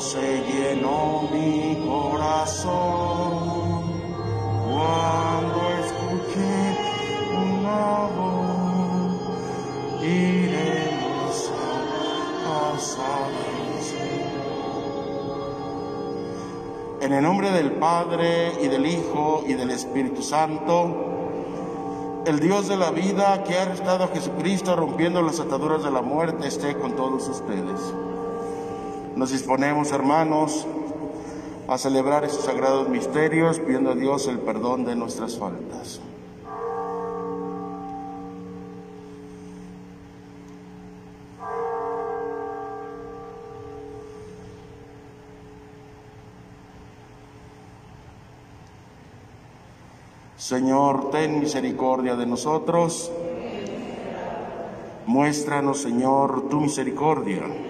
se llenó mi corazón cuando escuché una voz. Iremos a casa del. En el nombre del Padre y del Hijo y del Espíritu Santo, el Dios de la vida que ha arrestado a Jesucristo rompiendo las ataduras de la muerte esté con todos ustedes. Nos disponemos, hermanos, a celebrar estos sagrados misterios pidiendo a Dios el perdón de nuestras faltas. Señor, ten misericordia de nosotros. Muéstranos, Señor, tu misericordia.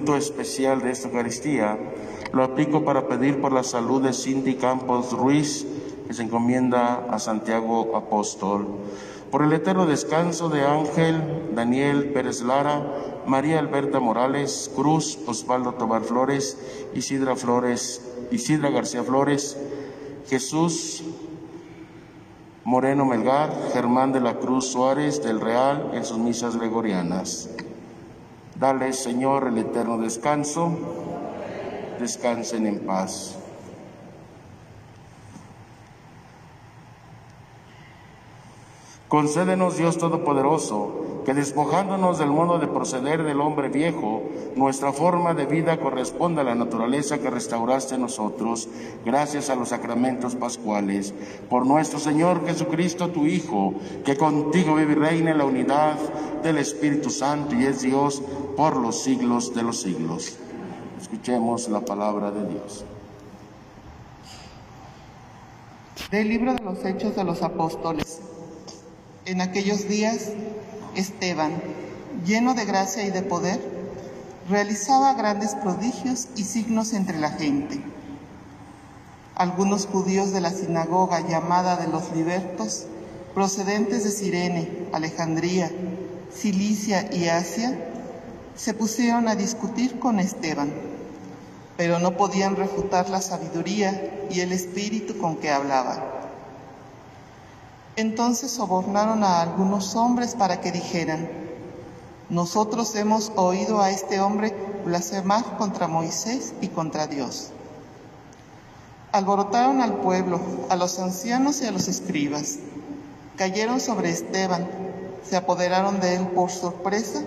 Fruto especial de esta Eucaristía lo aplico para pedir por la salud de Cindy Campos Ruiz, que se encomienda a Santiago Apóstol. Por el eterno descanso de Ángel Daniel Pérez Lara, María Alberta Morales Cruz, Osvaldo Tobar Flores, Isidra Flores, Isidra García Flores, Jesús Moreno Melgar, Germán de la Cruz Suárez del Real en sus misas gregorianas. Dale, Señor, el eterno descanso. Descansen en paz. Concédenos, Dios Todopoderoso, que despojándonos del modo de proceder del hombre viejo, nuestra forma de vida corresponda a la naturaleza que restauraste en nosotros, gracias a los sacramentos pascuales. Por nuestro Señor Jesucristo, tu Hijo, que contigo vive y reina en la unidad del Espíritu Santo y es Dios por los siglos de los siglos. Escuchemos la palabra de Dios. Del libro de los Hechos de los Apóstoles. En aquellos días, Esteban, lleno de gracia y de poder, realizaba grandes prodigios y signos entre la gente. Algunos judíos de la sinagoga llamada de los libertos, procedentes de Sirene, Alejandría, Cilicia y Asia, se pusieron a discutir con Esteban, pero no podían refutar la sabiduría y el espíritu con que hablaba. Entonces sobornaron a algunos hombres para que dijeran, nosotros hemos oído a este hombre blasfemar contra Moisés y contra Dios. Alborotaron al pueblo, a los ancianos y a los escribas. Cayeron sobre Esteban, se apoderaron de él por sorpresa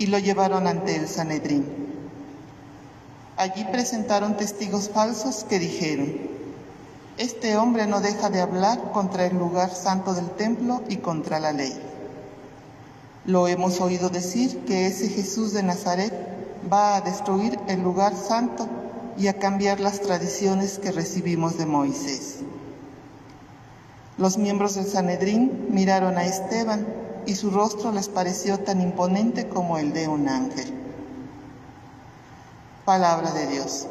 y lo llevaron ante el Sanedrín. Allí presentaron testigos falsos que dijeron, este hombre no deja de hablar contra el lugar santo del templo y contra la ley. Lo hemos oído decir que ese Jesús de Nazaret va a destruir el lugar santo y a cambiar las tradiciones que recibimos de Moisés. Los miembros del Sanedrín miraron a Esteban y su rostro les pareció tan imponente como el de un ángel. Palabra de Dios.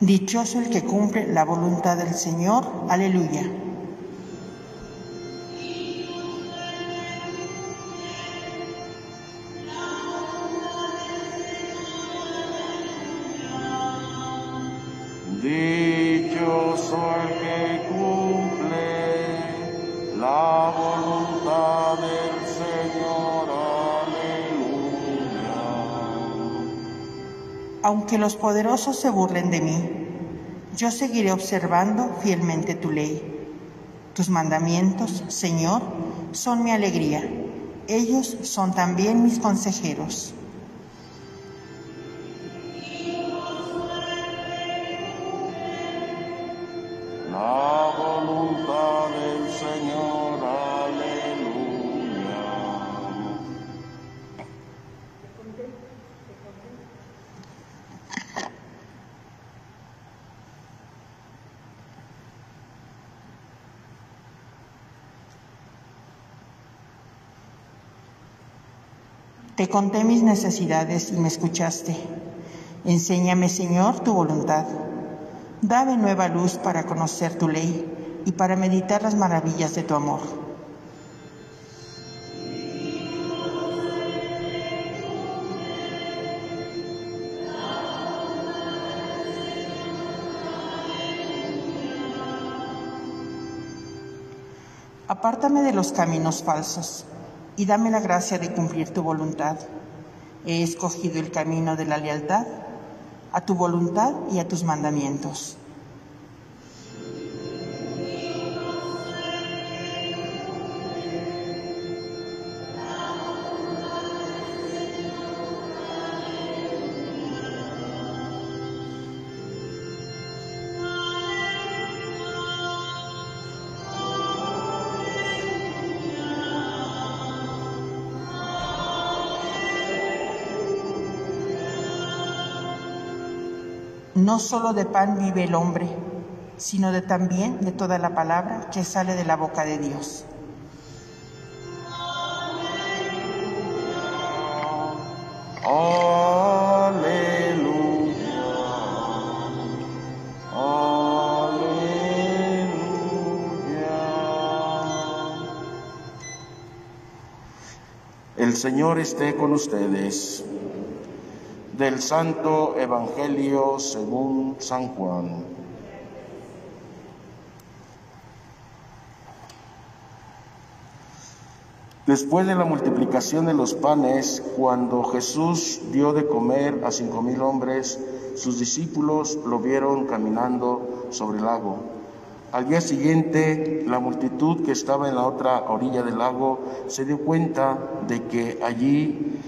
Dichoso el que cumple la voluntad del Señor. Aleluya. Dichoso Aunque los poderosos se burlen de mí, yo seguiré observando fielmente tu ley. Tus mandamientos, Señor, son mi alegría. Ellos son también mis consejeros. Te conté mis necesidades y me escuchaste. Enséñame, Señor, tu voluntad. Dame nueva luz para conocer tu ley y para meditar las maravillas de tu amor. Apártame de los caminos falsos y dame la gracia de cumplir tu voluntad. He escogido el camino de la lealtad a tu voluntad y a tus mandamientos. No solo de pan vive el hombre, sino de también de toda la palabra que sale de la boca de Dios. Aleluya. Aleluya. El Señor esté con ustedes. Del Santo Evangelio según San Juan. Después de la multiplicación de los panes, cuando Jesús dio de comer a cinco mil hombres, sus discípulos lo vieron caminando sobre el lago. Al día siguiente, la multitud que estaba en la otra orilla del lago se dio cuenta de que allí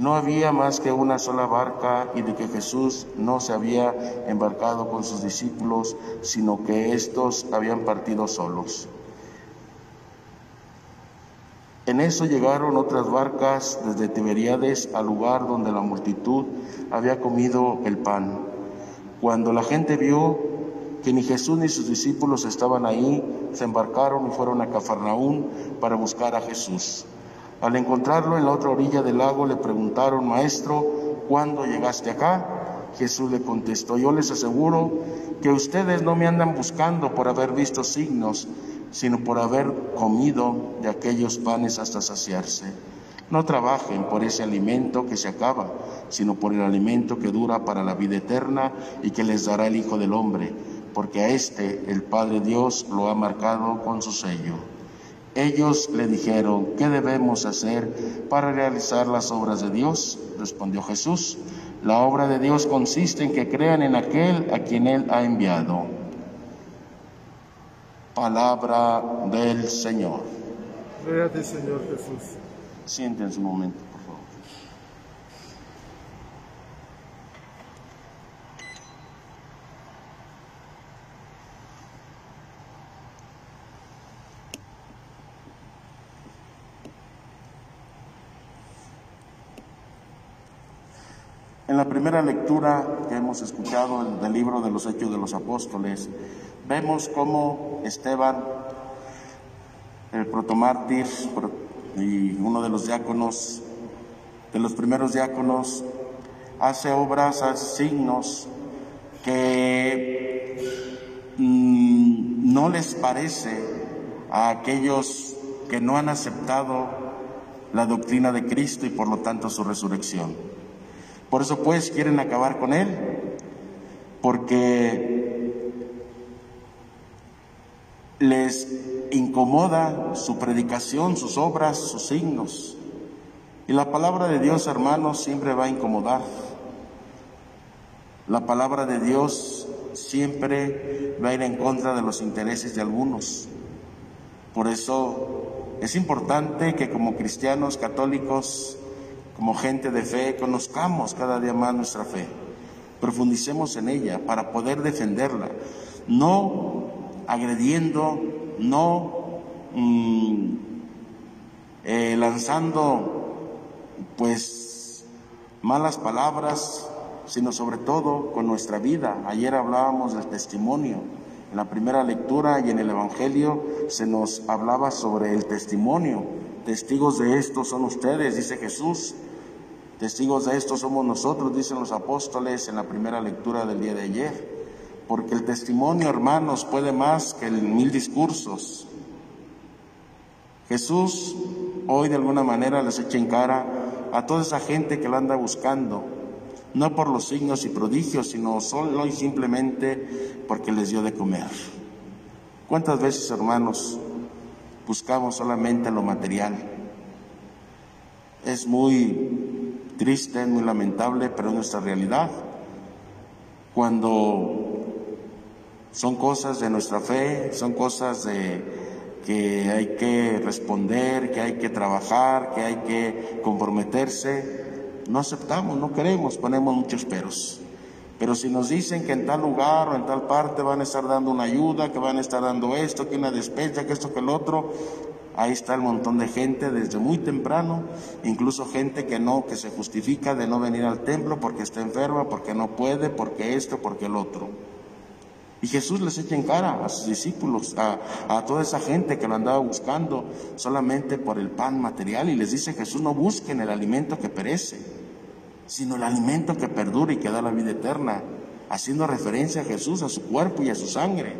no había más que una sola barca y de que Jesús no se había embarcado con sus discípulos, sino que éstos habían partido solos. En eso llegaron otras barcas desde Tiberíades al lugar donde la multitud había comido el pan. Cuando la gente vio que ni Jesús ni sus discípulos estaban ahí, se embarcaron y fueron a Cafarnaún para buscar a Jesús. Al encontrarlo en la otra orilla del lago le preguntaron, Maestro, ¿cuándo llegaste acá? Jesús le contestó, yo les aseguro que ustedes no me andan buscando por haber visto signos, sino por haber comido de aquellos panes hasta saciarse. No trabajen por ese alimento que se acaba, sino por el alimento que dura para la vida eterna y que les dará el Hijo del Hombre, porque a este el Padre Dios lo ha marcado con su sello. Ellos le dijeron, ¿qué debemos hacer para realizar las obras de Dios? Respondió Jesús, la obra de Dios consiste en que crean en aquel a quien Él ha enviado. Palabra del Señor. Créate, Señor Jesús. Siéntense un momento, la primera lectura que hemos escuchado el- del libro de los Hechos de los Apóstoles, vemos cómo Esteban, el protomártir pro- y uno de los diáconos, de los primeros diáconos, hace obras, hace signos que mm, no les parece a aquellos que no han aceptado la doctrina de Cristo y por lo tanto su resurrección. Por eso pues quieren acabar con él, porque les incomoda su predicación, sus obras, sus signos. Y la palabra de Dios, hermanos, siempre va a incomodar. La palabra de Dios siempre va a ir en contra de los intereses de algunos. Por eso es importante que como cristianos católicos, como gente de fe, conozcamos cada día más nuestra fe, profundicemos en ella para poder defenderla, no agrediendo, no mm, eh, lanzando pues malas palabras, sino sobre todo con nuestra vida. Ayer hablábamos del testimonio. En la primera lectura y en el Evangelio se nos hablaba sobre el testimonio. Testigos de esto son ustedes, dice Jesús, Testigos de esto somos nosotros, dicen los apóstoles en la primera lectura del día de ayer, porque el testimonio, hermanos, puede más que mil discursos. Jesús hoy de alguna manera les echa en cara a toda esa gente que lo anda buscando, no por los signos y prodigios, sino solo y simplemente porque les dio de comer. ¿Cuántas veces, hermanos, buscamos solamente lo material? Es muy triste, muy lamentable, pero es nuestra realidad. Cuando son cosas de nuestra fe, son cosas de que hay que responder, que hay que trabajar, que hay que comprometerse, no aceptamos, no queremos, ponemos muchos peros. Pero si nos dicen que en tal lugar o en tal parte van a estar dando una ayuda, que van a estar dando esto, que una despensa, que esto, que el otro, ahí está el montón de gente desde muy temprano, incluso gente que no, que se justifica de no venir al templo porque está enferma, porque no puede, porque esto, porque el otro. Y Jesús les echa en cara a sus discípulos, a, a, toda esa gente que lo andaba buscando solamente por el pan material. Y les dice Jesús, no busquen el alimento que perece, sino el alimento que perdura y que da la vida eterna, haciendo referencia a Jesús, a su cuerpo y a su sangre.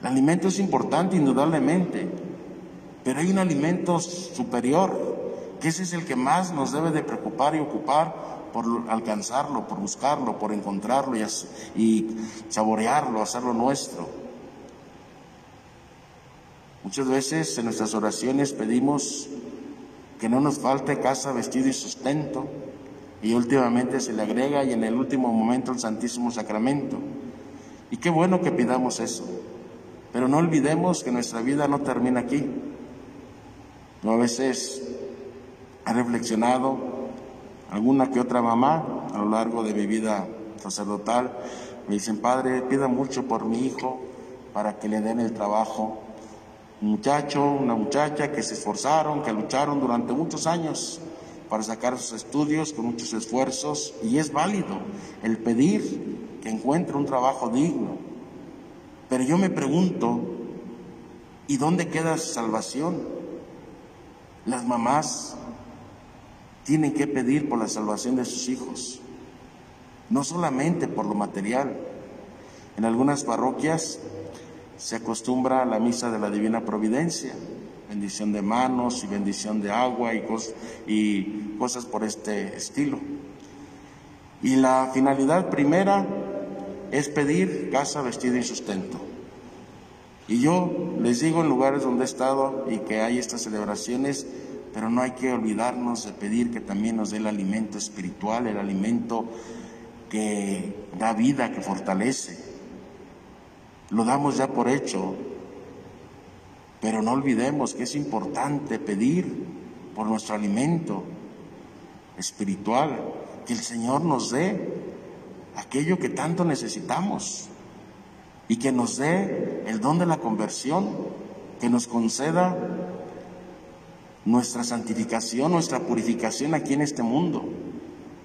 El alimento es importante, indudablemente, pero hay un alimento superior, que ese es el que más nos debe de preocupar y ocupar por alcanzarlo, por buscarlo, por encontrarlo y, y saborearlo, hacerlo nuestro. Muchas veces en nuestras oraciones pedimos que no nos falte casa, vestido y sustento, y últimamente se le agrega y en el último momento el Santísimo Sacramento. Y qué bueno que pidamos eso, pero no olvidemos que nuestra vida no termina aquí. Yo a veces he reflexionado, alguna que otra mamá a lo largo de mi vida sacerdotal me dicen, Padre, pida mucho por mi hijo para que le den el trabajo. Un muchacho, una muchacha que se esforzaron, que lucharon durante muchos años para sacar sus estudios con muchos esfuerzos y es válido el pedir que encuentre un trabajo digno. Pero yo me pregunto, ¿y dónde queda su salvación? Las mamás tienen que pedir por la salvación de sus hijos, no solamente por lo material. En algunas parroquias se acostumbra a la misa de la Divina Providencia, bendición de manos y bendición de agua y, cos y cosas por este estilo. Y la finalidad primera es pedir casa, vestido y sustento. Y yo les digo en lugares donde he estado y que hay estas celebraciones, pero no hay que olvidarnos de pedir que también nos dé el alimento espiritual, el alimento que da vida, que fortalece. Lo damos ya por hecho, pero no olvidemos que es importante pedir por nuestro alimento espiritual, que el Señor nos dé aquello que tanto necesitamos y que nos dé el don de la conversión, que nos conceda nuestra santificación, nuestra purificación aquí en este mundo.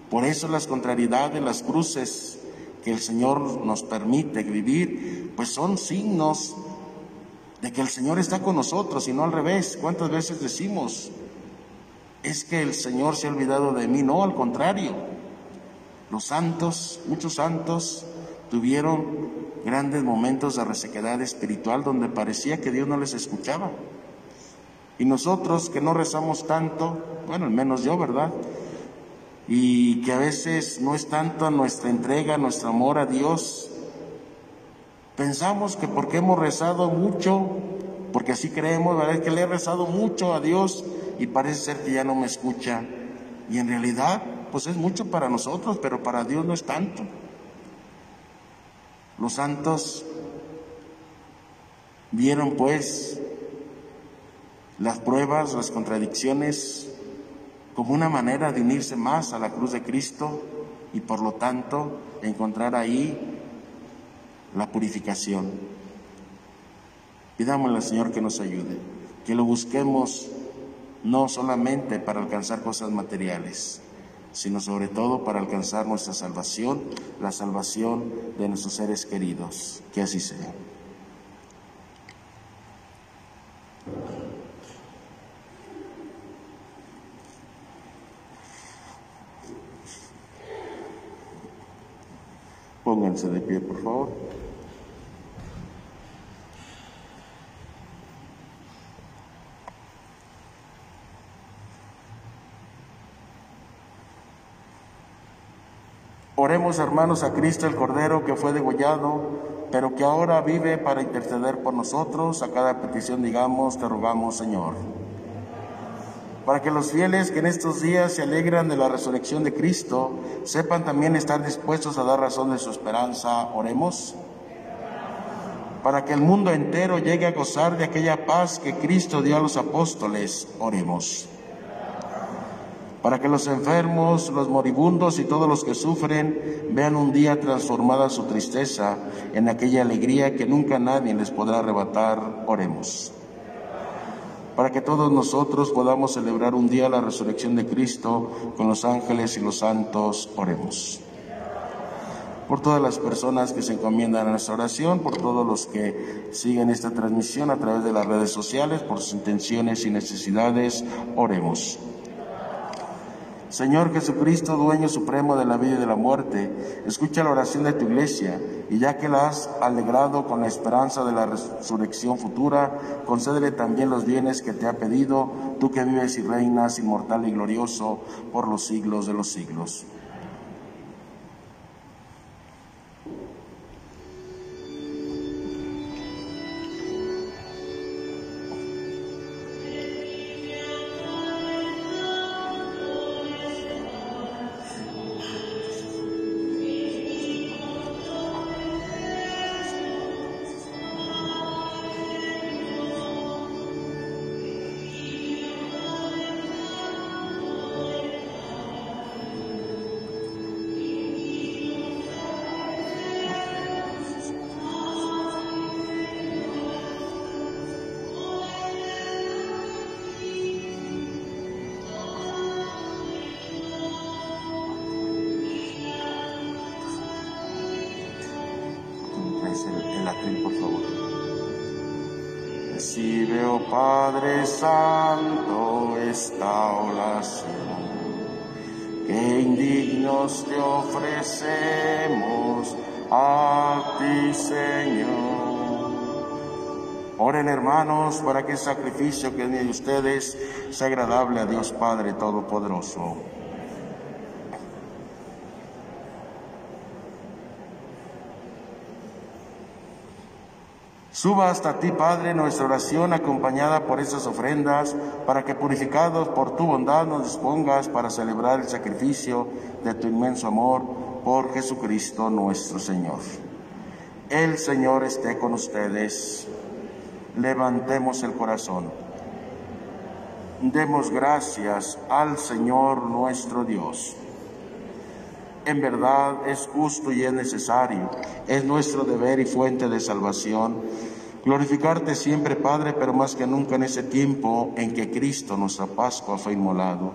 Por eso las contrariedades, las cruces que el Señor nos permite vivir, pues son signos de que el Señor está con nosotros y no al revés. ¿Cuántas veces decimos, es que el Señor se ha olvidado de mí? No, al contrario. Los santos, muchos santos, tuvieron grandes momentos de resequedad espiritual donde parecía que Dios no les escuchaba. Y nosotros que no rezamos tanto, bueno, al menos yo, ¿verdad? Y que a veces no es tanto nuestra entrega, nuestro amor a Dios, Pensamos que porque hemos rezado mucho, porque así creemos, ¿verdad? Que le he rezado mucho a Dios y parece ser que ya no me escucha. Y en realidad, pues es mucho para nosotros, pero para Dios no es tanto. Los santos vieron pues las pruebas, las contradicciones, como una manera de unirse más a la cruz de Cristo y por lo tanto encontrar ahí la purificación. Pidámosle al Señor que nos ayude, que lo busquemos no solamente para alcanzar cosas materiales, sino sobre todo para alcanzar nuestra salvación, la salvación de nuestros seres queridos. Que así sea. De pie, por favor. Oremos, hermanos, a Cristo el Cordero que fue degollado, pero que ahora vive para interceder por nosotros. A cada petición digamos, te rogamos, Señor. Para que los fieles que en estos días se alegran de la resurrección de Cristo, sepan también estar dispuestos a dar razón de su esperanza. Oremos. Para que el mundo entero llegue a gozar de aquella paz que Cristo dio a los apóstoles. Oremos para que los enfermos, los moribundos y todos los que sufren vean un día transformada su tristeza en aquella alegría que nunca nadie les podrá arrebatar, oremos. Para que todos nosotros podamos celebrar un día la resurrección de Cristo con los ángeles y los santos, oremos. Por todas las personas que se encomiendan a nuestra oración, por todos los que siguen esta transmisión a través de las redes sociales, por sus intenciones y necesidades, oremos. Señor Jesucristo, dueño supremo de la vida y de la muerte, escucha la oración de tu iglesia y ya que la has alegrado con la esperanza de la resurrección futura, concédele también los bienes que te ha pedido, tú que vives y reinas inmortal y glorioso por los siglos de los siglos. Santo, esta oración que indignos te ofrecemos a ti, Señor. Oren hermanos para que el sacrificio que de ustedes sea agradable a Dios Padre Todopoderoso. Suba hasta ti, Padre, nuestra oración acompañada por esas ofrendas, para que purificados por tu bondad nos dispongas para celebrar el sacrificio de tu inmenso amor por Jesucristo nuestro Señor. El Señor esté con ustedes. Levantemos el corazón. Demos gracias al Señor nuestro Dios. En verdad es justo y es necesario, es nuestro deber y fuente de salvación. Glorificarte siempre, Padre, pero más que nunca en ese tiempo en que Cristo, nuestra Pascua, fue inmolado,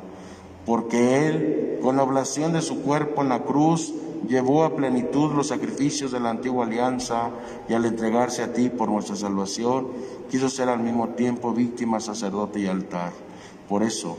porque Él, con la oblación de su cuerpo en la cruz, llevó a plenitud los sacrificios de la antigua alianza y al entregarse a ti por nuestra salvación, quiso ser al mismo tiempo víctima, sacerdote y altar. Por eso,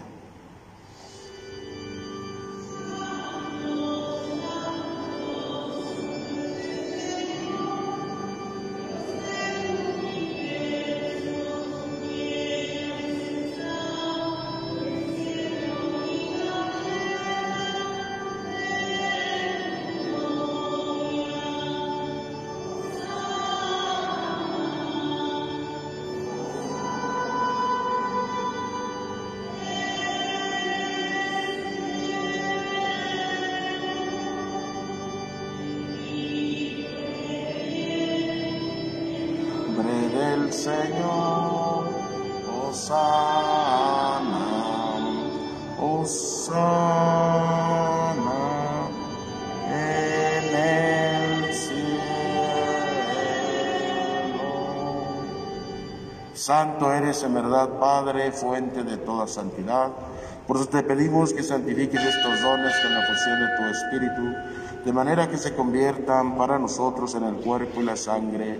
En el cielo. Santo eres en verdad, Padre, fuente de toda santidad Por eso te pedimos que santifiques estos dones con la fusión de tu Espíritu, de manera que se conviertan para nosotros en el cuerpo y la sangre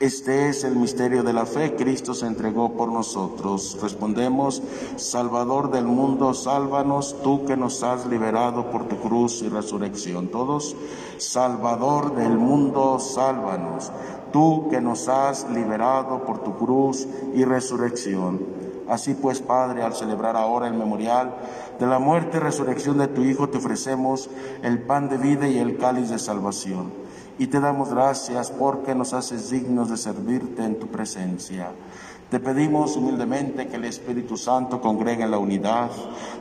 Este es el misterio de la fe. Cristo se entregó por nosotros. Respondemos, Salvador del mundo, sálvanos, tú que nos has liberado por tu cruz y resurrección. Todos, Salvador del mundo, sálvanos, tú que nos has liberado por tu cruz y resurrección. Así pues, Padre, al celebrar ahora el memorial de la muerte y resurrección de tu Hijo, te ofrecemos el pan de vida y el cáliz de salvación y te damos gracias porque nos haces dignos de servirte en tu presencia. Te pedimos humildemente que el Espíritu Santo congregue en la unidad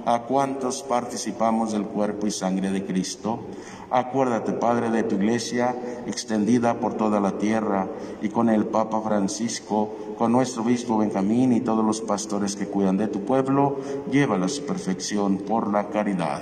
a cuantos participamos del cuerpo y sangre de Cristo. Acuérdate, Padre, de tu iglesia extendida por toda la tierra y con el Papa Francisco, con nuestro obispo Benjamín y todos los pastores que cuidan de tu pueblo, llévala a su perfección por la caridad.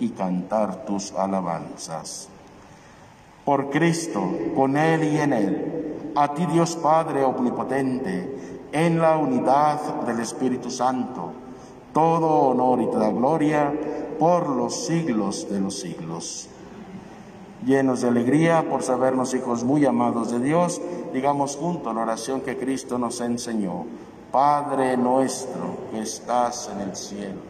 y cantar tus alabanzas. Por Cristo, con Él y en Él, a ti Dios Padre Omnipotente, en la unidad del Espíritu Santo, todo honor y toda gloria por los siglos de los siglos. Llenos de alegría por sabernos hijos muy amados de Dios, digamos junto la oración que Cristo nos enseñó. Padre nuestro que estás en el cielo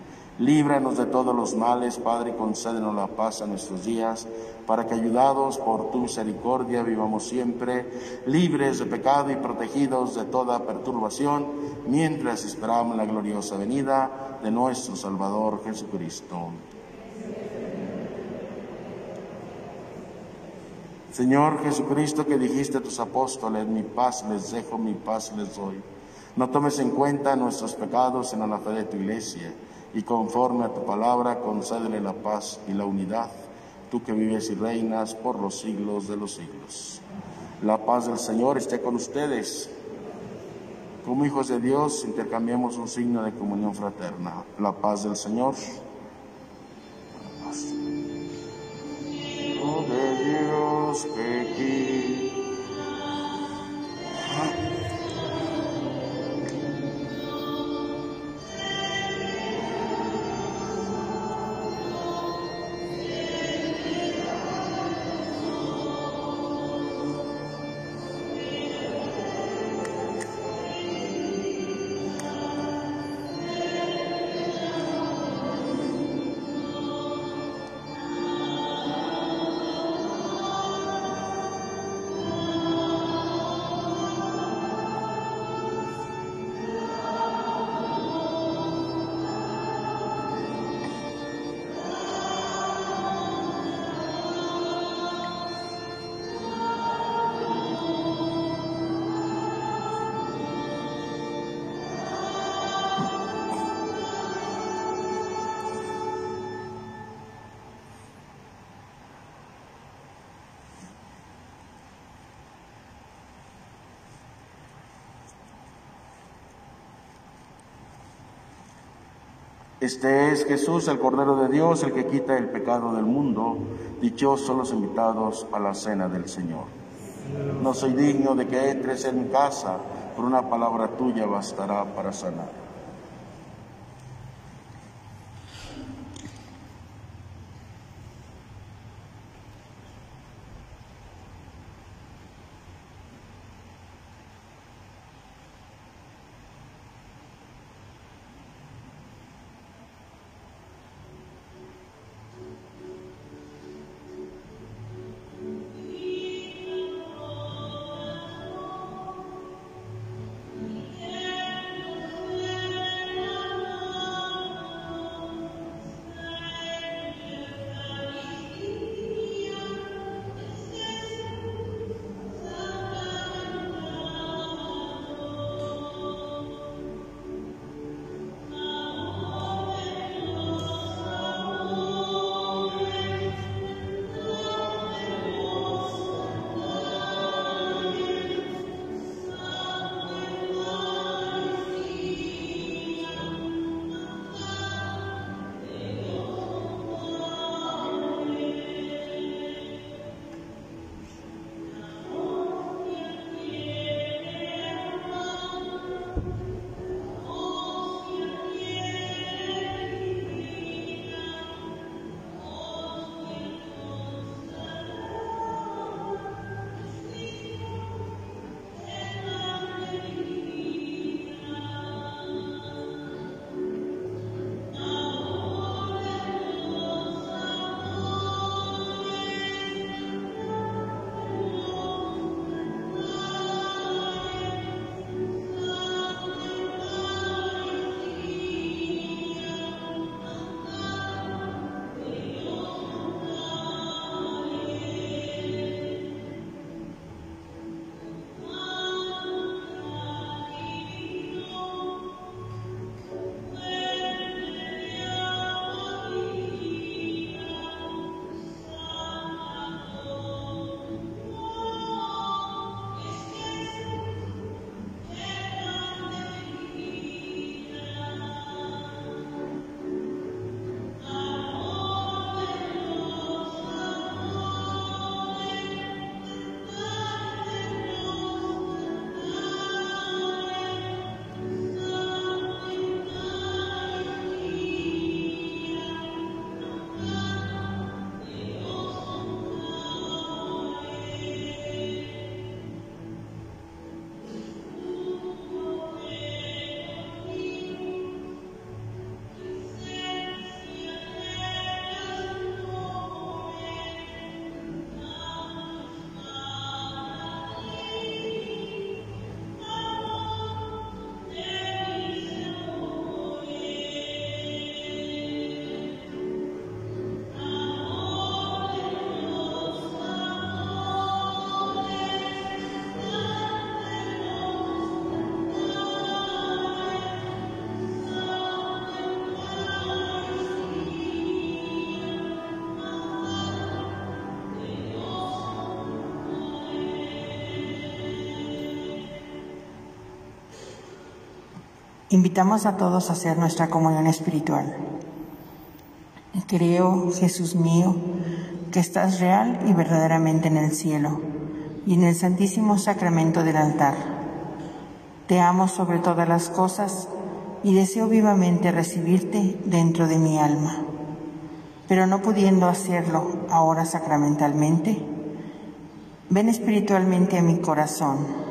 Líbranos de todos los males, Padre, concédenos la paz a nuestros días, para que ayudados por tu misericordia vivamos siempre libres de pecado y protegidos de toda perturbación, mientras esperamos la gloriosa venida de nuestro Salvador Jesucristo. Señor Jesucristo, que dijiste a tus apóstoles, mi paz les dejo, mi paz les doy. No tomes en cuenta nuestros pecados, sino la fe de tu iglesia y conforme a tu palabra concédele la paz y la unidad, tú que vives y reinas por los siglos de los siglos. La paz del Señor esté con ustedes. Como hijos de Dios intercambiemos un signo de comunión fraterna. La paz del Señor. La de Dios que Este es Jesús, el Cordero de Dios, el que quita el pecado del mundo. Dichosos los invitados a la cena del Señor. No soy digno de que entres en mi casa, por una palabra tuya bastará para sanar. Invitamos a todos a hacer nuestra comunión espiritual. Creo, Jesús mío, que estás real y verdaderamente en el cielo y en el santísimo sacramento del altar. Te amo sobre todas las cosas y deseo vivamente recibirte dentro de mi alma. Pero no pudiendo hacerlo ahora sacramentalmente, ven espiritualmente a mi corazón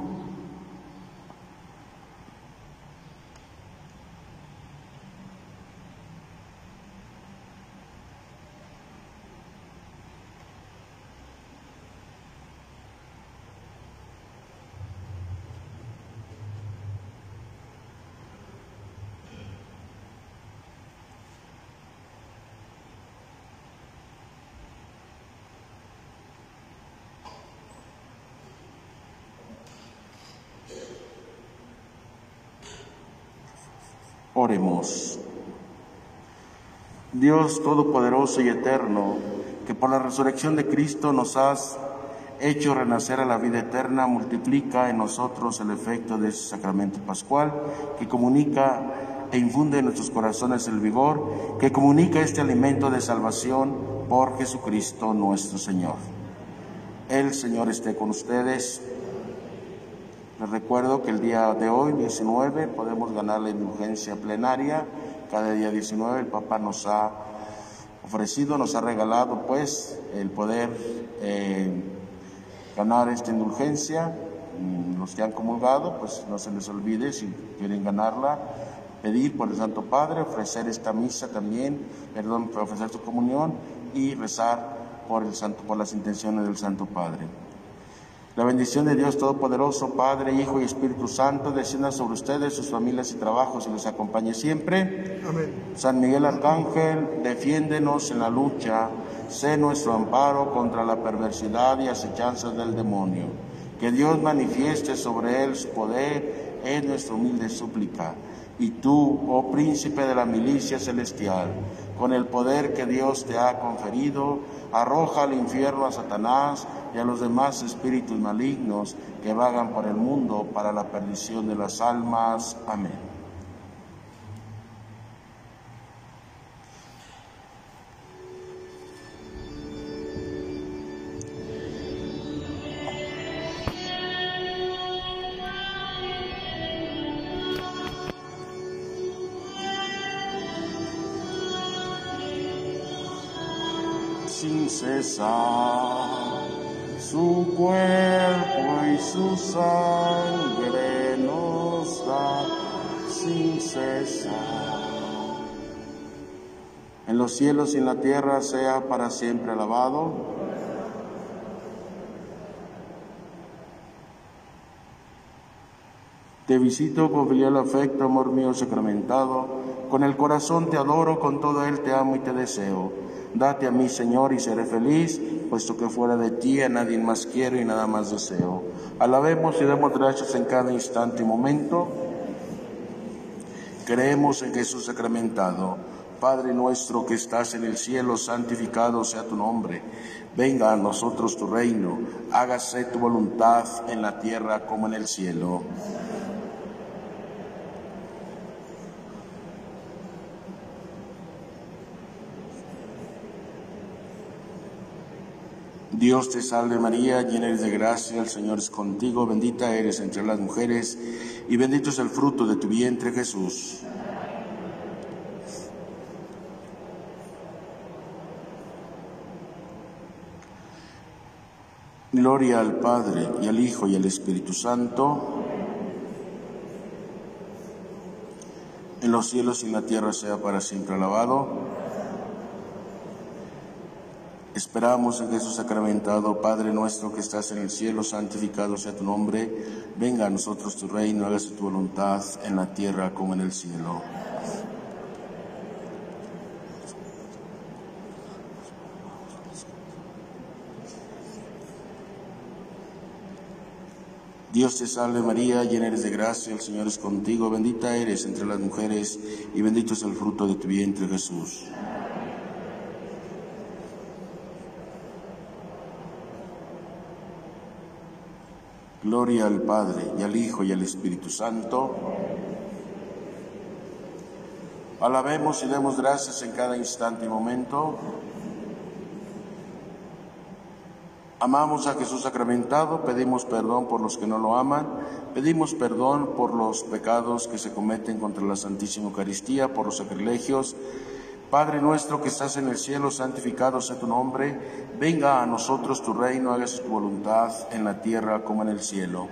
Dios Todopoderoso y Eterno, que por la resurrección de Cristo nos has hecho renacer a la vida eterna, multiplica en nosotros el efecto de ese sacramento pascual que comunica e infunde en nuestros corazones el vigor, que comunica este alimento de salvación por Jesucristo nuestro Señor. El Señor esté con ustedes. Les recuerdo que el día de hoy, 19, podemos ganar la indulgencia plenaria. Cada día 19 el Papa nos ha ofrecido, nos ha regalado pues el poder eh, ganar esta indulgencia. Mm, los que han comulgado, pues no se les olvide si quieren ganarla, pedir por el Santo Padre, ofrecer esta misa también, perdón, ofrecer su comunión y rezar por, el Santo, por las intenciones del Santo Padre. La bendición de Dios Todopoderoso, Padre, Hijo y Espíritu Santo, descienda sobre ustedes, sus familias y trabajos y los acompañe siempre. Amén. San Miguel Arcángel, defiéndenos en la lucha, sé nuestro amparo contra la perversidad y acechanzas del demonio. Que Dios manifieste sobre él su poder, es nuestra humilde súplica. Y tú, oh príncipe de la milicia celestial, con el poder que Dios te ha conferido, arroja al infierno a Satanás y a los demás espíritus malignos que vagan por el mundo para la perdición de las almas. Amén. Sin cesar su cuerpo y su sangre nos da sin cesar. En los cielos y en la tierra sea para siempre alabado. Te visito con filial afecto, amor mío sacramentado. Con el corazón te adoro, con todo él te amo y te deseo. Date a mí, Señor, y seré feliz, puesto que fuera de ti a nadie más quiero y nada más deseo. Alabemos y demos gracias en cada instante y momento. Creemos en Jesús sacramentado. Padre nuestro que estás en el cielo, santificado sea tu nombre. Venga a nosotros tu reino. Hágase tu voluntad en la tierra como en el cielo. Dios te salve María, llena eres de gracia, el Señor es contigo, bendita eres entre las mujeres y bendito es el fruto de tu vientre Jesús. Gloria al Padre y al Hijo y al Espíritu Santo, en los cielos y en la tierra sea para siempre alabado. Esperamos en Jesús sacramentado, Padre nuestro que estás en el cielo, santificado sea tu nombre, venga a nosotros tu reino, hágase tu voluntad en la tierra como en el cielo. Dios te salve María, llena eres de gracia, el Señor es contigo, bendita eres entre las mujeres y bendito es el fruto de tu vientre Jesús. Gloria al Padre y al Hijo y al Espíritu Santo. Alabemos y demos gracias en cada instante y momento. Amamos a Jesús sacramentado, pedimos perdón por los que no lo aman, pedimos perdón por los pecados que se cometen contra la Santísima Eucaristía, por los sacrilegios. Padre nuestro que estás en el cielo, santificado sea tu nombre, venga a nosotros tu reino, hágase tu voluntad en la tierra como en el cielo.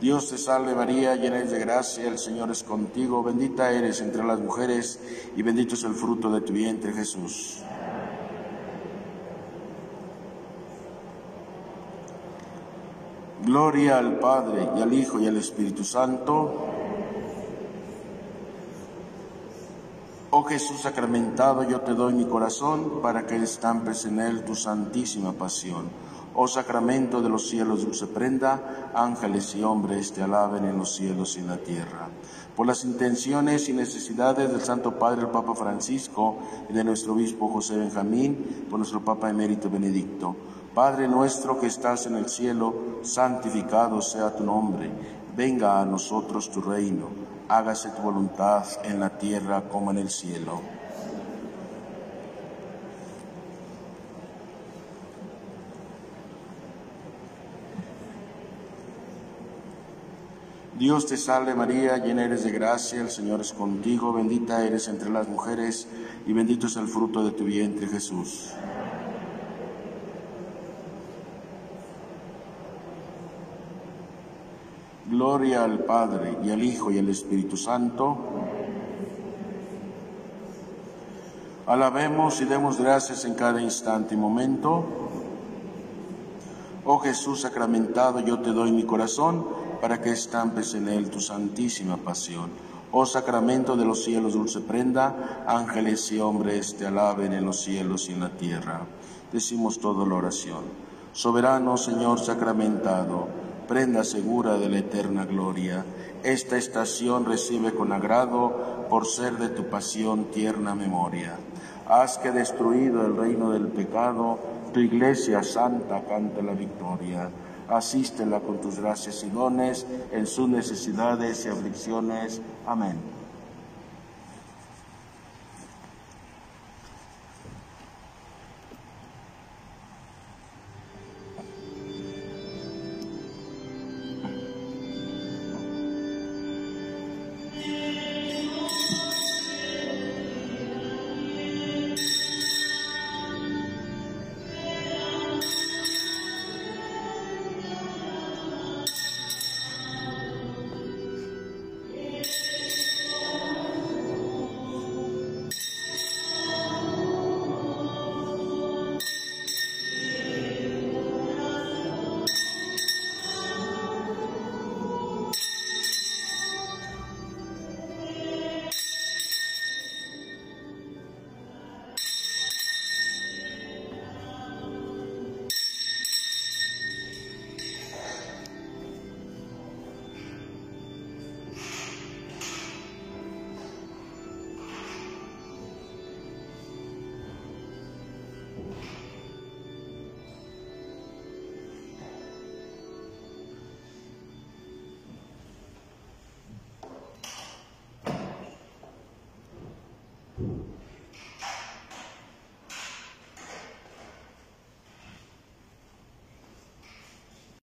Dios te salve María, llena eres de gracia, el Señor es contigo, bendita eres entre las mujeres y bendito es el fruto de tu vientre Jesús. Gloria al Padre y al Hijo y al Espíritu Santo. Oh Jesús sacramentado, yo te doy mi corazón para que estampes en él tu santísima pasión. Oh sacramento de los cielos, dulce prenda, ángeles y hombres te alaben en los cielos y en la tierra. Por las intenciones y necesidades del Santo Padre, el Papa Francisco, y de nuestro obispo José Benjamín, por nuestro Papa emérito Benedicto. Padre nuestro que estás en el cielo, santificado sea tu nombre. Venga a nosotros tu reino. Hágase tu voluntad en la tierra como en el cielo. Dios te salve María, llena eres de gracia, el Señor es contigo, bendita eres entre las mujeres y bendito es el fruto de tu vientre Jesús. Gloria al Padre y al Hijo y al Espíritu Santo. Alabemos y demos gracias en cada instante y momento. Oh Jesús sacramentado, yo te doy mi corazón para que estampes en él tu santísima pasión. Oh sacramento de los cielos, dulce prenda, ángeles y hombres te alaben en los cielos y en la tierra. Decimos toda la oración. Soberano Señor sacramentado, prenda segura de la eterna gloria, esta estación recibe con agrado por ser de tu pasión tierna memoria. Haz que destruido el reino del pecado, tu iglesia santa cante la victoria asístela con tus gracias y dones en sus necesidades y aflicciones. Amén.